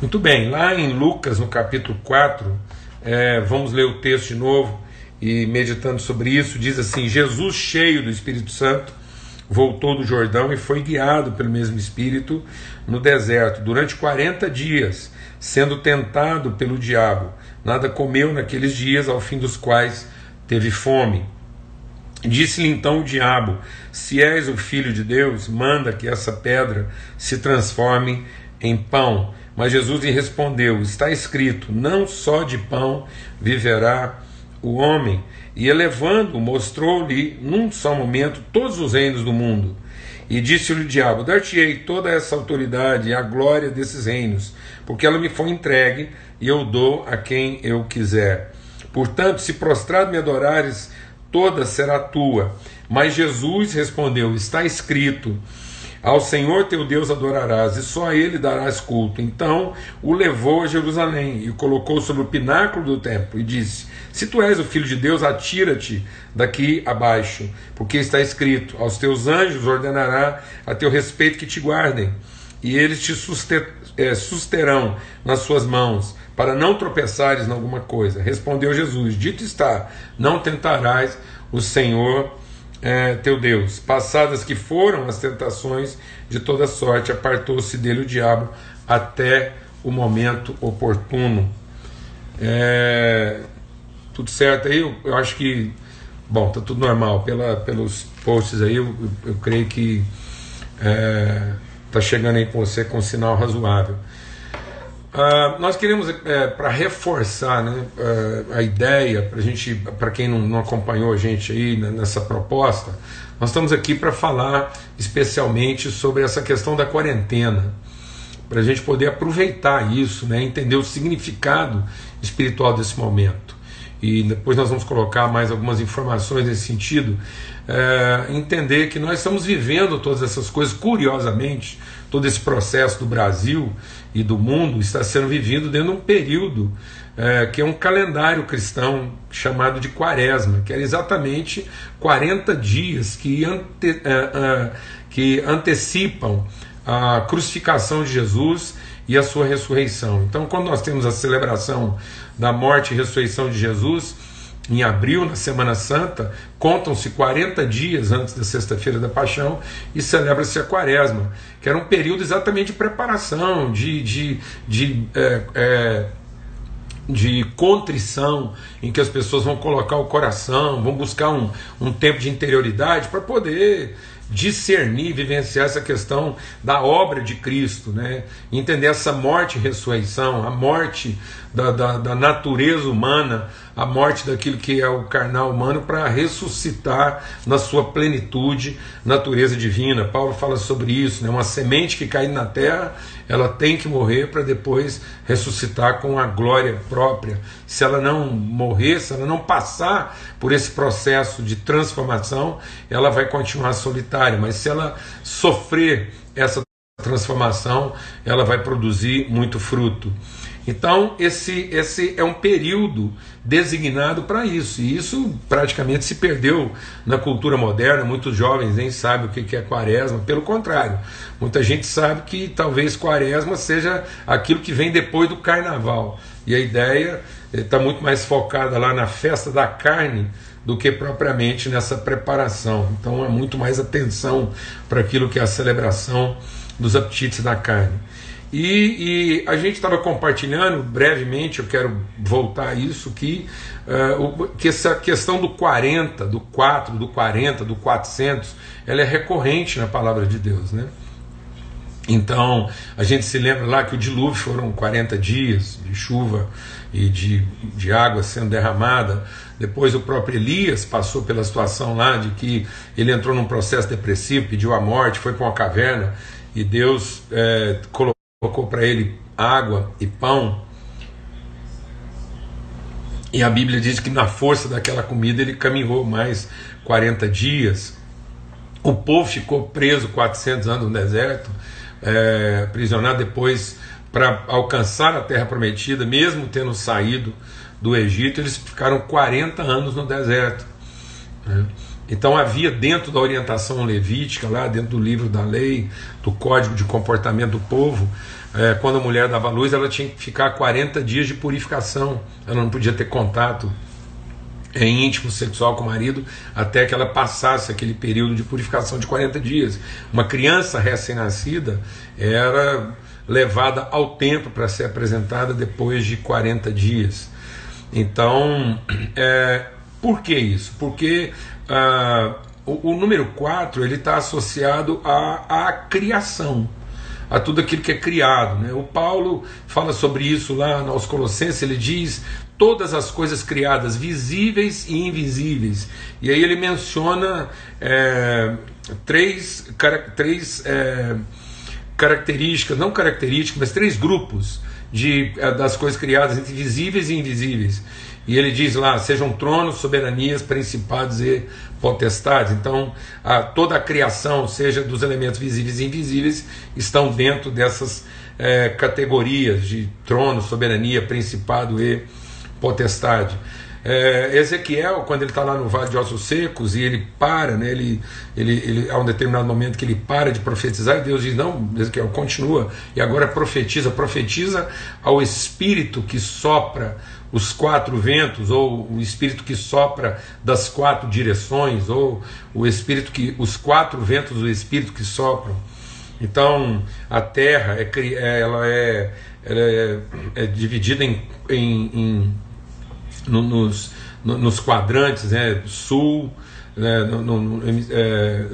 Muito bem, lá em Lucas, no capítulo 4, é, vamos ler o texto de novo e meditando sobre isso, diz assim: Jesus, cheio do Espírito Santo, voltou do Jordão e foi guiado pelo mesmo Espírito no deserto durante 40 dias, sendo tentado pelo diabo. Nada comeu naqueles dias, ao fim dos quais teve fome. Disse-lhe então o diabo: Se és o filho de Deus, manda que essa pedra se transforme em pão. Mas Jesus lhe respondeu: Está escrito: Não só de pão viverá o homem. E elevando, mostrou-lhe num só momento todos os reinos do mundo. E disse-lhe o diabo: Dar-te-ei toda essa autoridade e a glória desses reinos, porque ela me foi entregue e eu dou a quem eu quiser. Portanto, se prostrado me adorares, toda será tua. Mas Jesus respondeu: Está escrito: Ao Senhor teu Deus adorarás, e só a ele darás culto. Então o levou a Jerusalém e o colocou sobre o pináculo do templo e disse: Se tu és o filho de Deus, atira-te daqui abaixo, porque está escrito: Aos teus anjos ordenará a teu respeito que te guardem, e eles te eh, susterão nas suas mãos para não tropeçares em alguma coisa. Respondeu Jesus: Dito está, não tentarás o Senhor é, teu Deus. Passadas que foram as tentações de toda sorte, apartou-se dele o diabo até o momento oportuno. É, tudo certo aí? Eu, eu, acho que. Bom, tá tudo normal. Pela, pelos posts aí, eu, eu, creio que é, tá chegando aí com você com um sinal razoável. Uh, nós queremos, é, para reforçar né, uh, a ideia, para gente, para quem não, não, acompanhou a gente aí nessa proposta, nós estamos aqui para falar especialmente sobre essa questão da quarentena, para a gente poder aproveitar isso, né, entender o significado espiritual desse momento. E depois nós vamos colocar mais algumas informações nesse sentido, é, entender que nós estamos vivendo todas essas coisas, curiosamente, todo esse processo do Brasil e do mundo está sendo vivido dentro de um período é, que é um calendário cristão chamado de Quaresma, que era exatamente 40 dias que, ante, é, é, que antecipam a crucificação de Jesus e a sua ressurreição. Então, quando nós temos a celebração da morte e ressurreição de Jesus, em abril, na Semana Santa, contam-se 40 dias antes da Sexta-feira da Paixão e celebra-se a Quaresma, que era um período exatamente de preparação, de, de, de, é, é, de contrição, em que as pessoas vão colocar o coração, vão buscar um, um tempo de interioridade para poder discernir, vivenciar essa questão da obra de Cristo, né? entender essa morte e ressurreição, a morte da, da, da natureza humana, a morte daquilo que é o carnal humano, para ressuscitar na sua plenitude natureza divina. Paulo fala sobre isso, né? uma semente que cai na terra, ela tem que morrer para depois ressuscitar com a glória própria. Se ela não morrer, se ela não passar por esse processo de transformação, ela vai continuar solitária, mas se ela sofrer essa transformação, ela vai produzir muito fruto. Então, esse, esse é um período designado para isso, e isso praticamente se perdeu na cultura moderna. Muitos jovens nem sabem o que é quaresma, pelo contrário, muita gente sabe que talvez quaresma seja aquilo que vem depois do carnaval, e a ideia está muito mais focada lá na festa da carne do que propriamente nessa preparação. Então, é muito mais atenção para aquilo que é a celebração dos apetites da carne. E, e, a gente estava compartilhando brevemente, eu quero voltar a isso, que, uh, que essa questão do 40, do 4, do 40, do 400, ela é recorrente na palavra de Deus. Né? Então, a gente se lembra lá que o dilúvio foram 40 dias de chuva e de, de água sendo derramada. Depois, o próprio Elias passou pela situação lá de que ele entrou num processo depressivo, pediu a morte, foi para uma caverna e Deus é, colocou colocou para ele água e pão. E a Bíblia diz que na força daquela comida ele caminhou mais 40 dias. O povo ficou preso 400 anos no deserto, é, aprisionado depois para alcançar a terra prometida, mesmo tendo saído do Egito, eles ficaram 40 anos no deserto. Né? Então havia dentro da orientação levítica, lá dentro do livro da lei, do código de comportamento do povo, é, quando a mulher dava luz, ela tinha que ficar 40 dias de purificação, ela não podia ter contato em íntimo sexual com o marido até que ela passasse aquele período de purificação de 40 dias. Uma criança recém-nascida era levada ao templo para ser apresentada depois de 40 dias. Então, é, por que isso? Porque ah, o, o, número 4 está associado à, à criação a tudo aquilo que é criado. Né? O Paulo fala sobre isso lá aos Colossenses, ele diz todas as coisas criadas, visíveis e invisíveis. E aí ele menciona é, três, três é, características, não características, mas três grupos de, é, das coisas criadas entre visíveis e invisíveis. E ele diz lá: sejam tronos, soberanias, principados e potestades. Então, a, toda a criação, seja dos elementos visíveis e invisíveis, estão dentro dessas é, categorias de trono, soberania, principado e potestade. É, Ezequiel, quando ele está lá no Vale de Ossos Secos e ele para, né, ele, ele, ele, há um determinado momento que ele para de profetizar, e Deus diz: Não, Ezequiel, continua, e agora profetiza, profetiza ao Espírito que sopra os quatro ventos, ou o Espírito que sopra das quatro direções, ou o Espírito que. os quatro ventos do Espírito que sopram. Então a Terra é, é ela é, ela é, é dividida em, em, em no, nos, no, nos quadrantes, né, sul, né, no, é,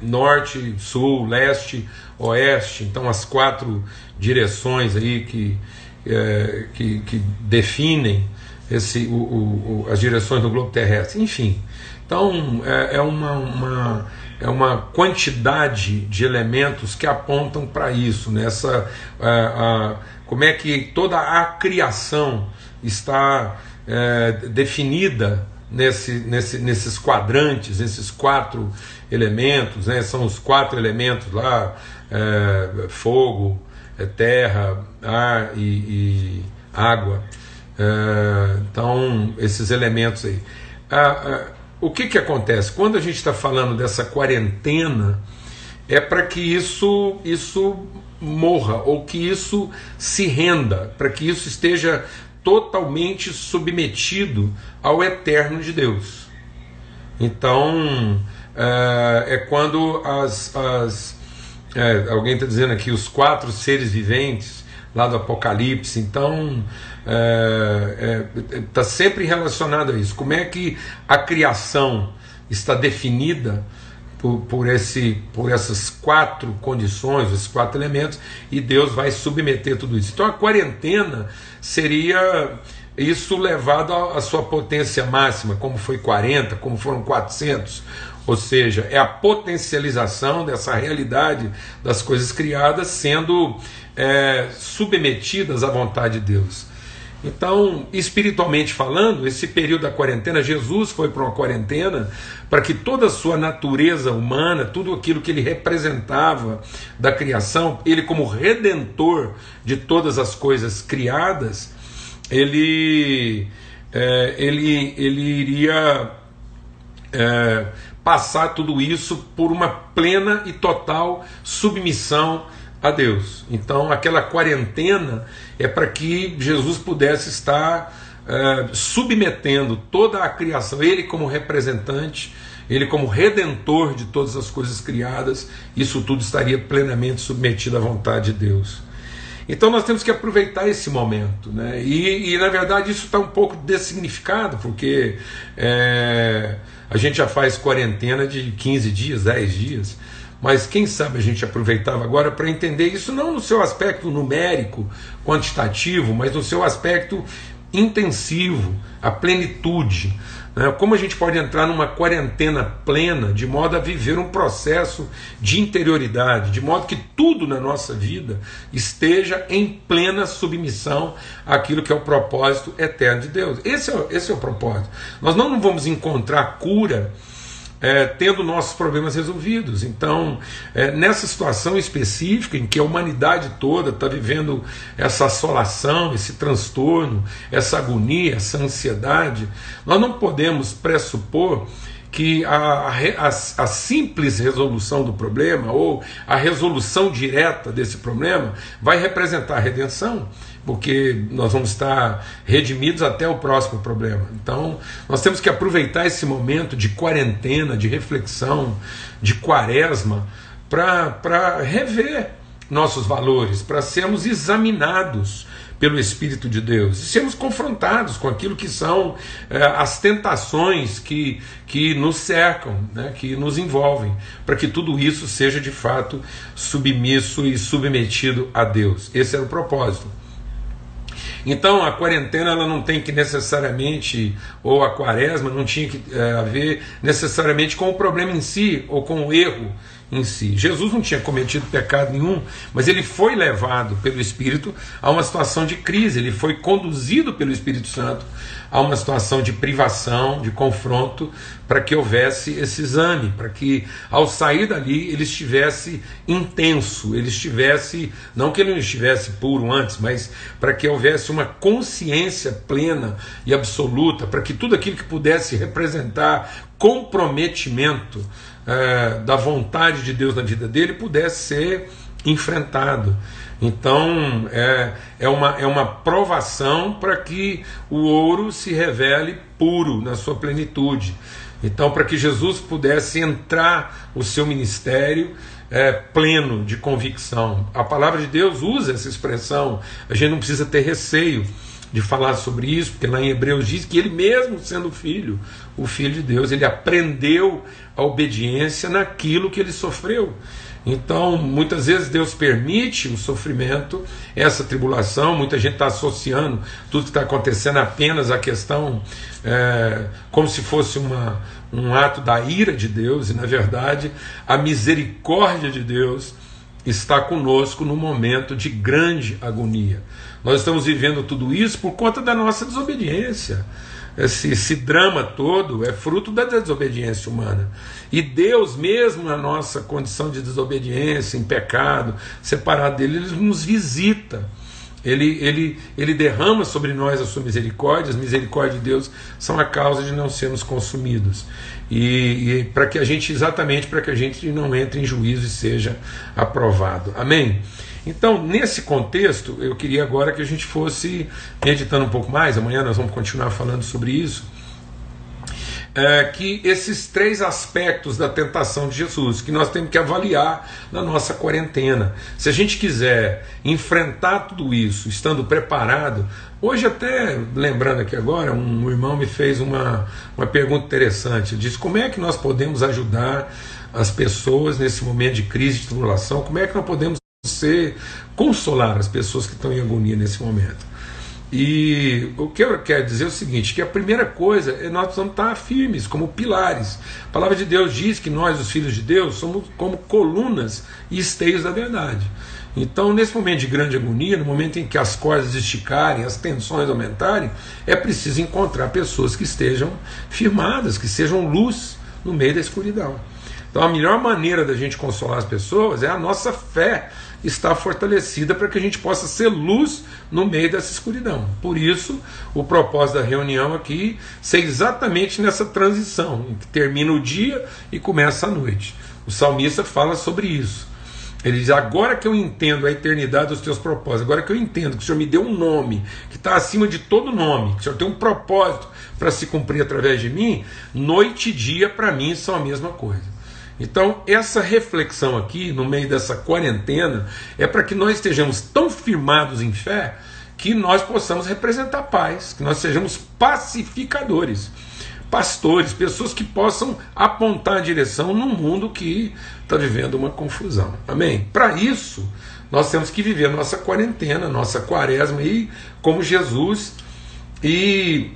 norte, sul, leste, oeste, então as quatro direções aí que, é, que, que, definem esse, o, o, as direções do globo terrestre, enfim. Então é, é uma, uma, é uma quantidade de elementos que apontam para isso, nessa né? a, a, como é que toda a criação está é, definida nesse, nesse, nesses quadrantes, nesses quatro elementos, né? são os quatro elementos lá: é, fogo, é, terra, ar e, e água. É, então, esses elementos aí. o que, que acontece? Quando a gente está falando dessa quarentena, é para que isso, isso morra, ou que isso se renda, para que isso esteja totalmente submetido ao eterno de Deus. Então, é, é quando as. as é, alguém está dizendo aqui, os quatro seres viventes lá do Apocalipse, então está é, é tá sempre relacionado a isso. Como é que a criação está definida por, por, esse, por essas quatro condições, esses quatro elementos, e Deus vai submeter tudo isso. Então a quarentena seria isso levado à sua potência máxima, como foi 40, como foram 400, ou seja, é a potencialização dessa realidade das coisas criadas sendo é, submetidas à vontade de Deus. Então, espiritualmente falando, esse período da quarentena, Jesus foi para uma quarentena para que toda a sua natureza humana, tudo aquilo que ele representava da criação, ele como redentor de todas as coisas criadas, ele, é, ele, ele iria é, passar tudo isso por uma plena e total submissão a Deus. Então, aquela quarentena é para que Jesus pudesse estar é, submetendo toda a criação, ele como representante, ele como redentor de todas as coisas criadas, isso tudo estaria plenamente submetido à vontade de Deus. Então nós temos que aproveitar esse momento, né? E, e na verdade isso está um pouco dessignificado, porque é, a gente já faz quarentena de 15 dias, 10 dias. Mas quem sabe a gente aproveitava agora para entender isso não no seu aspecto numérico, quantitativo, mas no seu aspecto intensivo, a plenitude. Né? Como a gente pode entrar numa quarentena plena, de modo a viver um processo de interioridade, de modo que tudo na nossa vida esteja em plena submissão àquilo que é o propósito eterno de Deus. Esse é, esse é o propósito. Nós não vamos encontrar cura é, tendo nossos problemas resolvidos. Então, é, nessa situação específica em que a humanidade toda está vivendo essa assolação, esse transtorno, essa agonia, essa ansiedade, nós não podemos pressupor que a, a, a, simples resolução do problema, ou a resolução direta desse problema, vai representar a redenção, porque nós vamos estar redimidos até o próximo problema. Então, nós temos que aproveitar esse momento de quarentena, de reflexão, de quaresma, para rever nossos valores, para sermos examinados pelo Espírito de Deus e sermos confrontados com aquilo que são é, as tentações que, que nos cercam, né, que nos envolvem, para que tudo isso seja de fato submisso e submetido a Deus. Esse era o propósito. Então a quarentena ela não tem que necessariamente, ou a quaresma não tinha que é, haver necessariamente com o problema em si ou com o erro em si. Jesus não tinha cometido pecado nenhum, mas ele foi levado pelo Espírito a uma situação de crise, ele foi conduzido pelo Espírito Santo a uma situação de privação, de confronto, para que houvesse esse exame, para que ao sair dali ele estivesse intenso, ele estivesse, não que ele não estivesse puro antes, mas para que houvesse uma consciência plena e absoluta, para que tudo aquilo que pudesse representar comprometimento é, da vontade de Deus na vida dele pudesse ser enfrentado. Então é, é, uma, é uma provação para que o ouro se revele puro na sua plenitude. Então, para que Jesus pudesse entrar o seu ministério é, pleno de convicção. A palavra de Deus usa essa expressão, a gente não precisa ter receio de falar sobre isso, porque lá em Hebreus diz que ele mesmo sendo filho, o filho de Deus, ele aprendeu a obediência naquilo que ele sofreu. Então, muitas vezes Deus permite o sofrimento, essa tribulação. Muita gente está associando tudo que está acontecendo apenas à questão é, como se fosse uma, um ato da ira de Deus, e na verdade, a misericórdia de Deus está conosco no momento de grande agonia. Nós estamos vivendo tudo isso por conta da nossa desobediência. Esse, esse, drama todo é fruto da desobediência humana. E Deus, mesmo na nossa condição de desobediência, em pecado, separado dele, ele nos visita. Ele, ele, ele derrama sobre nós a sua misericórdia, as misericórdias de Deus são a causa de não sermos consumidos. E, e para que a gente, exatamente para que a gente não entre em juízo e seja aprovado. Amém? Então, nesse contexto, eu queria agora que a gente fosse meditando um pouco mais, amanhã nós vamos continuar falando sobre isso. É, que esses três aspectos da tentação de Jesus, que nós temos que avaliar na nossa quarentena. Se a gente quiser enfrentar tudo isso, estando preparado, hoje até lembrando aqui agora, um irmão me fez uma, uma pergunta interessante, ele disse como é que nós podemos ajudar as pessoas nesse momento de crise de tribulação, como é que nós podemos você consolar as pessoas que estão em agonia nesse momento. E o que eu quero dizer é o seguinte: que a primeira coisa é nós precisamos estar firmes, como pilares. A palavra de Deus diz que nós, os filhos de Deus, somos como colunas e esteios da verdade. Então, nesse momento de grande agonia, no momento em que as cordas esticarem, as tensões aumentarem, é preciso encontrar pessoas que estejam firmadas, que sejam luz no meio da escuridão. Então, a melhor maneira da gente consolar as pessoas é a nossa fé está fortalecida para que a gente possa ser luz no meio dessa escuridão. Por isso, o propósito da reunião aqui ser exatamente nessa transição, em que termina o dia e começa a noite. O salmista fala sobre isso. Ele diz: Agora que eu entendo a eternidade dos teus propósitos, agora que eu entendo que o Senhor me deu um nome que está acima de todo nome, que o Senhor tem um propósito para se cumprir através de mim, noite e dia para mim são a mesma coisa. Então, essa reflexão aqui, no meio dessa quarentena, é para que nós estejamos tão firmados em fé que nós possamos representar paz, que nós sejamos pacificadores, pastores, pessoas que possam apontar a direção num mundo que está vivendo uma confusão. Amém? Para isso, nós temos que viver nossa quarentena, nossa quaresma aí, como Jesus e,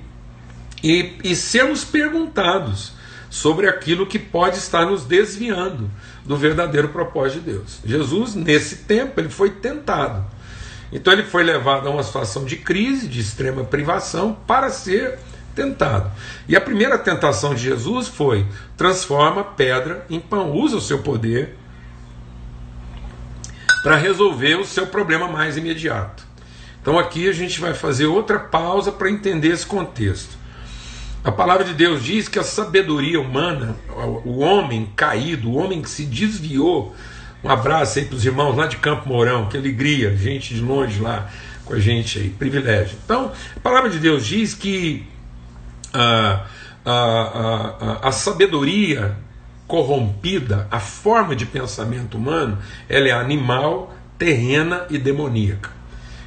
e, e sermos perguntados sobre aquilo que pode estar nos desviando do verdadeiro propósito de Deus. Jesus, nesse tempo, ele foi tentado. Então ele foi levado a uma situação de crise, de extrema privação, para ser tentado. E a primeira tentação de Jesus foi: transforma pedra em pão, usa o seu poder para resolver o seu problema mais imediato. Então aqui a gente vai fazer outra pausa para entender esse contexto. A palavra de Deus diz que a sabedoria humana, o homem caído, o homem que se desviou, um abraço aí para os irmãos lá de Campo Mourão, que alegria, gente de longe lá com a gente aí, privilégio. Então, a palavra de Deus diz que a, a, a, a sabedoria corrompida, a forma de pensamento humano, ela é animal, terrena e demoníaca.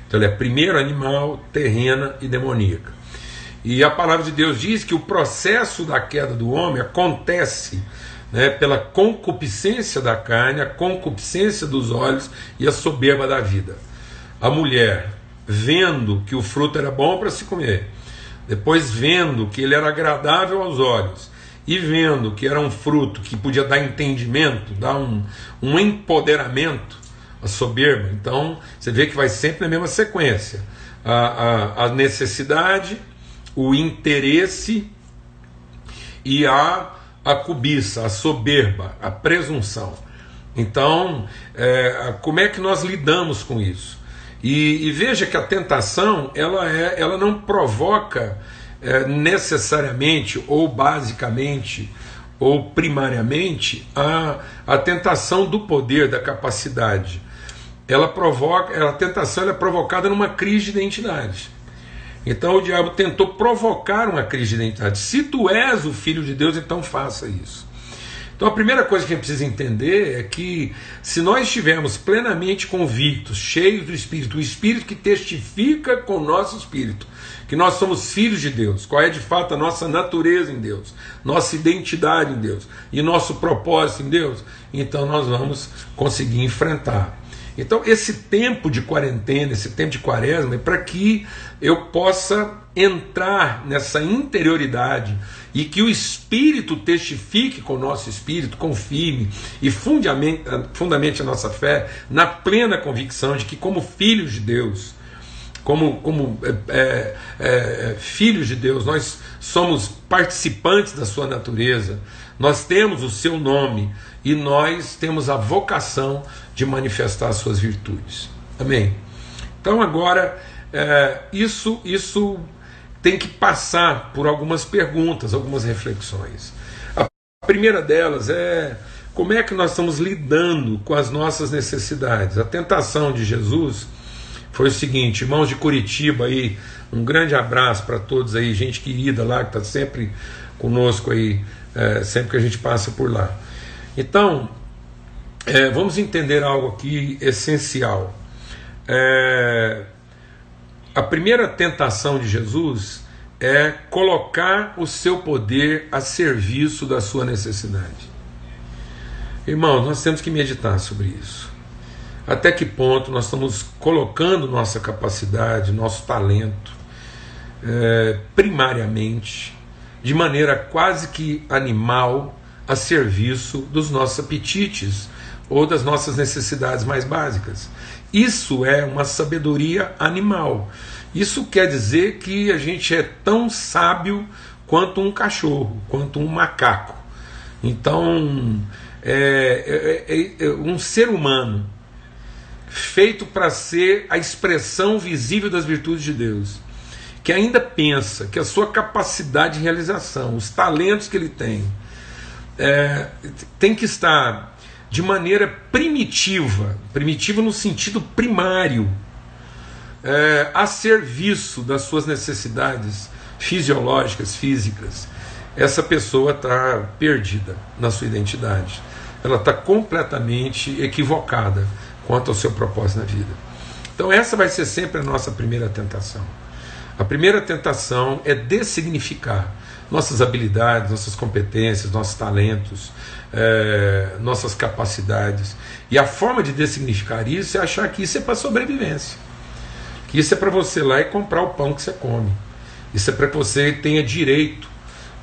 Então, ela é primeiro animal, terrena e demoníaca. E a palavra de Deus diz que o processo da queda do homem acontece né, pela concupiscência da carne, a concupiscência dos olhos e a soberba da vida. A mulher, vendo que o fruto era bom para se comer, depois vendo que ele era agradável aos olhos, e vendo que era um fruto que podia dar entendimento, dar um, um empoderamento, a soberba. Então, você vê que vai sempre na mesma sequência: a, a, a necessidade, o interesse e a, a cobiça, a soberba, a presunção. Então, é, como é que nós lidamos com isso? E, e, veja que a tentação ela, é, ela não provoca é, necessariamente ou basicamente ou primariamente a, a tentação do poder, da capacidade. Ela provoca, a tentação ela é provocada numa crise de identidade. Então o diabo tentou provocar uma crise de identidade. Se tu és o filho de Deus, então faça isso. Então a primeira coisa que a gente precisa entender é que se nós estivermos plenamente convictos, cheios do Espírito, o Espírito que testifica com o nosso Espírito, que nós somos filhos de Deus, qual é de fato a nossa natureza em Deus, nossa identidade em Deus e nosso propósito em Deus, então nós vamos conseguir enfrentar então, esse tempo de quarentena, esse tempo de quaresma, é para que eu possa entrar nessa interioridade e que o Espírito testifique com o nosso espírito, confirme e fundamente, a nossa fé na plena convicção de que, como filhos de Deus, como, como é, é, é, filhos de Deus, nós somos participantes da sua natureza, nós temos o seu nome e nós temos a vocação de manifestar as suas virtudes. Amém? Então agora é, isso, isso tem que passar por algumas perguntas, algumas reflexões. A primeira delas é como é que nós estamos lidando com as nossas necessidades. A tentação de Jesus foi o seguinte, irmãos de Curitiba aí, um grande abraço para todos aí, gente querida lá que está sempre conosco aí, é, sempre que a gente passa por lá. Então, é, vamos entender algo aqui essencial. É, a primeira tentação de Jesus é colocar o seu poder a serviço da sua necessidade. Irmãos, nós temos que meditar sobre isso. Até que ponto nós estamos colocando nossa capacidade, nosso talento, é, primariamente, de maneira quase que animal, a serviço dos nossos apetites ou das nossas necessidades mais básicas. Isso é uma sabedoria animal. Isso quer dizer que a gente é tão sábio quanto um cachorro, quanto um macaco. Então, é, é, é, é um ser humano feito para ser a expressão visível das virtudes de Deus, que ainda pensa que a sua capacidade de realização, os talentos que ele tem, é, tem que estar de maneira primitiva, primitiva no sentido primário, é, a serviço das suas necessidades fisiológicas, físicas, essa pessoa está perdida na sua identidade. Ela está completamente equivocada quanto ao seu propósito na vida. Então, essa vai ser sempre a nossa primeira tentação. A primeira tentação é dessignificar nossas habilidades, nossas competências, nossos talentos, é, nossas capacidades. E a forma de dessignificar isso é achar que isso é para sobrevivência. Que isso é para você lá e comprar o pão que você come. Isso é para que você tenha direito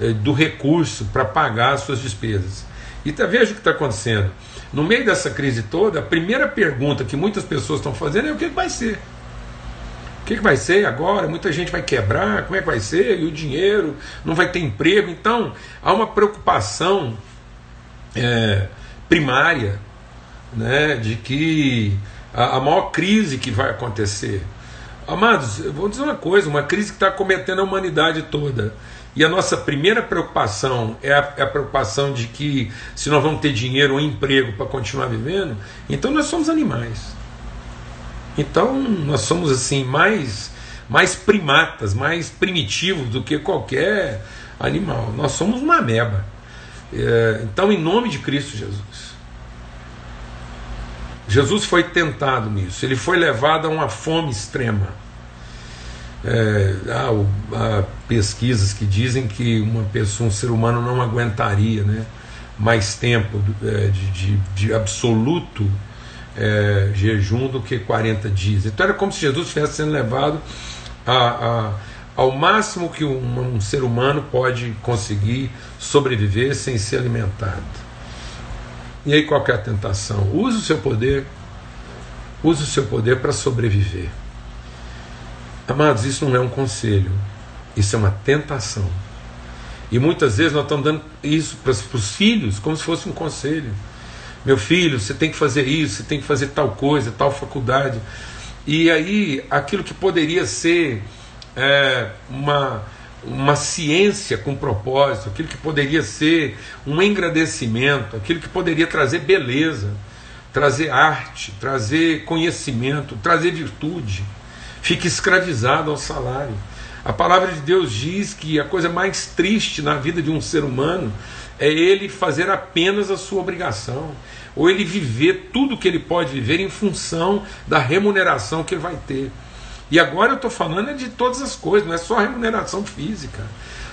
é, do recurso para pagar as suas despesas. E tá, veja o que está acontecendo. No meio dessa crise toda, a primeira pergunta que muitas pessoas estão fazendo é o que vai ser. O que, que vai ser agora? Muita gente vai quebrar, como é que vai ser? E o dinheiro, não vai ter emprego. Então, há uma preocupação é, primária né, de que a, a, maior crise que vai acontecer. Amados, eu vou dizer uma coisa: uma crise que está cometendo a humanidade toda, E a nossa primeira preocupação é a, é a, preocupação de que se nós vamos ter dinheiro ou emprego para continuar vivendo, então nós somos animais. Então nós somos assim mais mais primatas, mais primitivos do que qualquer animal. Nós somos uma ameba. É, então, em nome de Cristo Jesus, Jesus foi tentado nisso, ele foi levado a uma fome extrema. É, há, há, pesquisas que dizem que uma pessoa, um ser humano não aguentaria né, mais tempo é, de, de, de absoluto é, jejum do que 40 dias. Então era como se Jesus estivesse sendo levado a, a, ao máximo que um, um ser humano pode conseguir sobreviver sem ser alimentado. E aí qual é a tentação? Use o seu poder, use o seu poder para sobreviver. Amados, isso não é um conselho, isso é uma tentação. E muitas vezes nós estamos dando isso para os filhos como se fosse um conselho. Meu filho, você tem que fazer isso, você tem que fazer tal coisa, tal faculdade. E aí, aquilo que poderia ser é, uma, uma ciência com propósito, aquilo que poderia ser um engrandecimento, aquilo que poderia trazer beleza, trazer arte, trazer conhecimento, trazer virtude, fica escravizado ao salário. A palavra de Deus diz que a coisa mais triste na vida de um ser humano é ele fazer apenas a sua obrigação, ou ele viver tudo que ele pode viver em função da remuneração que ele vai ter. E agora eu estou falando de todas as coisas, não é só remuneração física.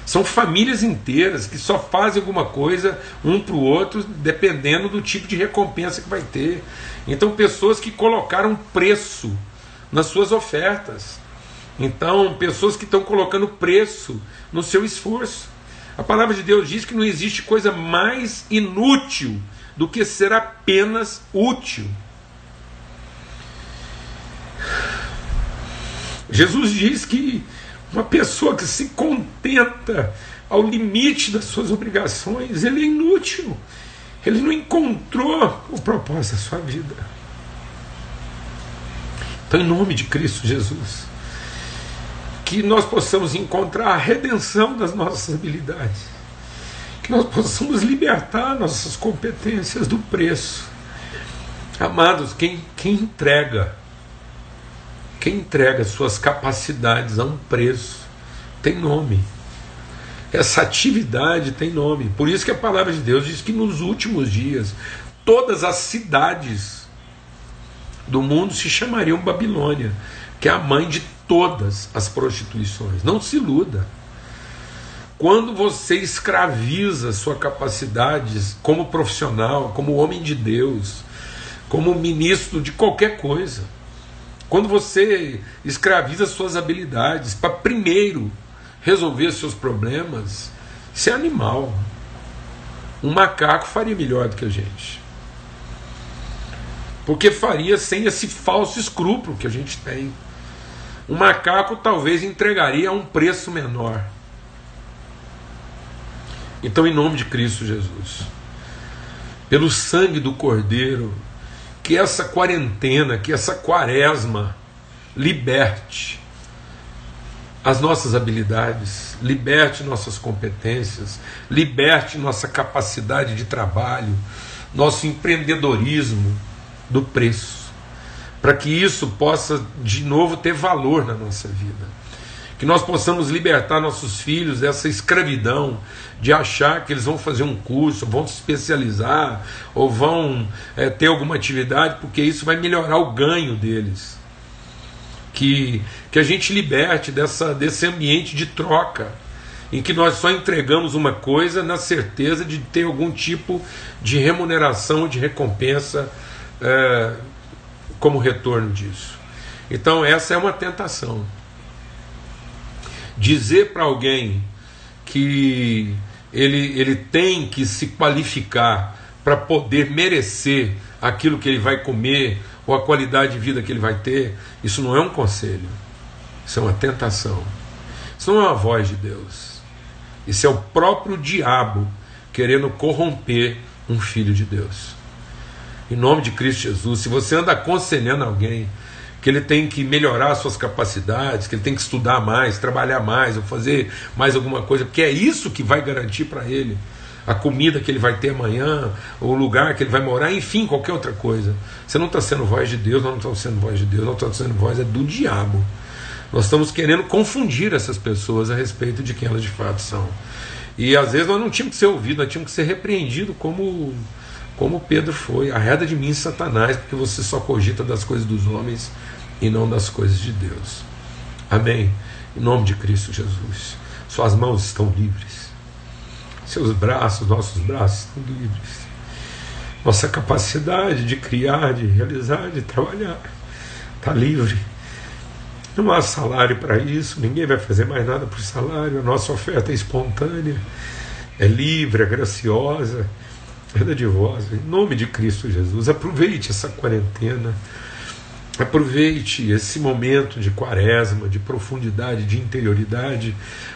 São famílias inteiras que só fazem alguma coisa um para o outro, dependendo do tipo de recompensa que vai ter. Então, pessoas que colocaram preço nas suas ofertas. Então, pessoas que estão colocando preço no seu esforço. A palavra de Deus diz que não existe coisa mais inútil do que ser apenas útil. Jesus diz que uma pessoa que se contenta ao limite das suas obrigações, ele é inútil. Ele não encontrou o propósito da sua vida. Então, em nome de Cristo Jesus, que nós possamos encontrar a redenção das nossas habilidades que nós possamos libertar nossas competências do preço. Amados, quem, quem entrega, quem entrega suas capacidades a um preço, tem nome. Essa atividade tem nome. Por isso que a palavra de Deus diz que nos últimos dias todas as cidades do mundo se chamariam Babilônia, que é a mãe de todas as prostituições. Não se iluda. Quando você escraviza sua capacidade como profissional, como homem de Deus, como ministro de qualquer coisa, quando você escraviza suas habilidades para primeiro resolver seus problemas, isso é animal. Um macaco faria melhor do que a gente. Porque faria sem esse falso escrúpulo que a gente tem. Um macaco talvez entregaria a um preço menor. Então, em nome de Cristo Jesus, pelo sangue do Cordeiro, que essa quarentena, que essa quaresma liberte as nossas habilidades, liberte nossas competências, liberte nossa capacidade de trabalho, nosso empreendedorismo do preço, para que isso possa de novo ter valor na nossa vida que nós possamos libertar nossos filhos dessa escravidão de achar que eles vão fazer um curso, vão se especializar ou vão é, ter alguma atividade, porque isso vai melhorar o ganho deles. Que, que a gente liberte dessa, desse ambiente de troca, em que nós só entregamos uma coisa na certeza de ter algum tipo de remuneração, de recompensa é, como retorno disso. Então, essa é uma tentação dizer para alguém que ele, ele tem que se qualificar para poder merecer aquilo que ele vai comer ou a qualidade de vida que ele vai ter, isso não é um conselho, isso é uma tentação. Isso não é uma voz de Deus. Isso é o próprio diabo querendo corromper um filho de Deus. Em nome de Cristo Jesus, se você anda aconselhando alguém que ele tem que melhorar suas capacidades, que ele tem que estudar mais, trabalhar mais, ou fazer mais alguma coisa, porque é isso que vai garantir para ele a comida que ele vai ter amanhã, o lugar que ele vai morar, enfim, qualquer outra coisa. Você não está sendo voz de Deus, nós não estamos sendo voz de Deus, nós estamos sendo voz é do diabo. Nós estamos querendo confundir essas pessoas a respeito de quem elas de fato são. E às vezes nós não tínhamos que ser ouvidos, nós tínhamos que ser repreendidos como, como Pedro foi. Arreda de mim, Satanás, porque você só cogita das coisas dos homens e não das coisas de Deus. Amém. Em nome de Cristo Jesus. Suas mãos estão livres. Seus braços, nossos braços estão livres. Nossa capacidade de criar, de realizar, de trabalhar está livre. Não há salário para isso, ninguém vai fazer mais nada por salário. A nossa oferta é espontânea, é livre, é graciosa, é dadivosa. Em nome de Cristo Jesus, aproveite essa quarentena Aproveite esse momento de quaresma, de profundidade, de interioridade,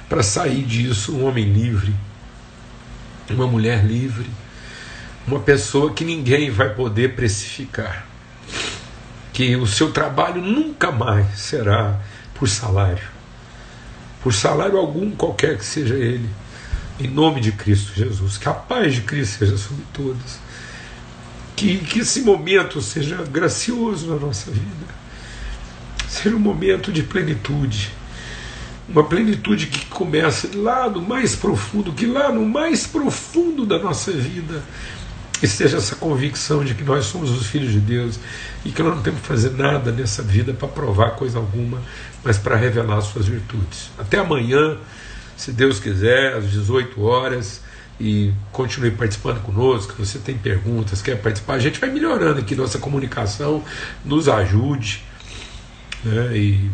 para sair disso um homem livre, uma mulher livre, uma pessoa que ninguém vai poder precificar. Que o seu trabalho nunca mais será por salário, por salário algum, qualquer que seja ele, em nome de Cristo Jesus. Que a paz de Cristo seja sobre todos que, que esse momento seja gracioso na nossa vida, seja um momento de plenitude, uma plenitude que começa lá no mais profundo, que lá no mais profundo da nossa vida esteja essa convicção de que nós somos os filhos de Deus e que nós não temos que fazer nada nessa vida para provar coisa alguma, mas para revelar suas virtudes. Até amanhã, se Deus quiser, às 18 horas e continue participando conosco. Você tem perguntas, quer participar, a gente vai melhorando aqui nossa comunicação, nos ajude. Né? E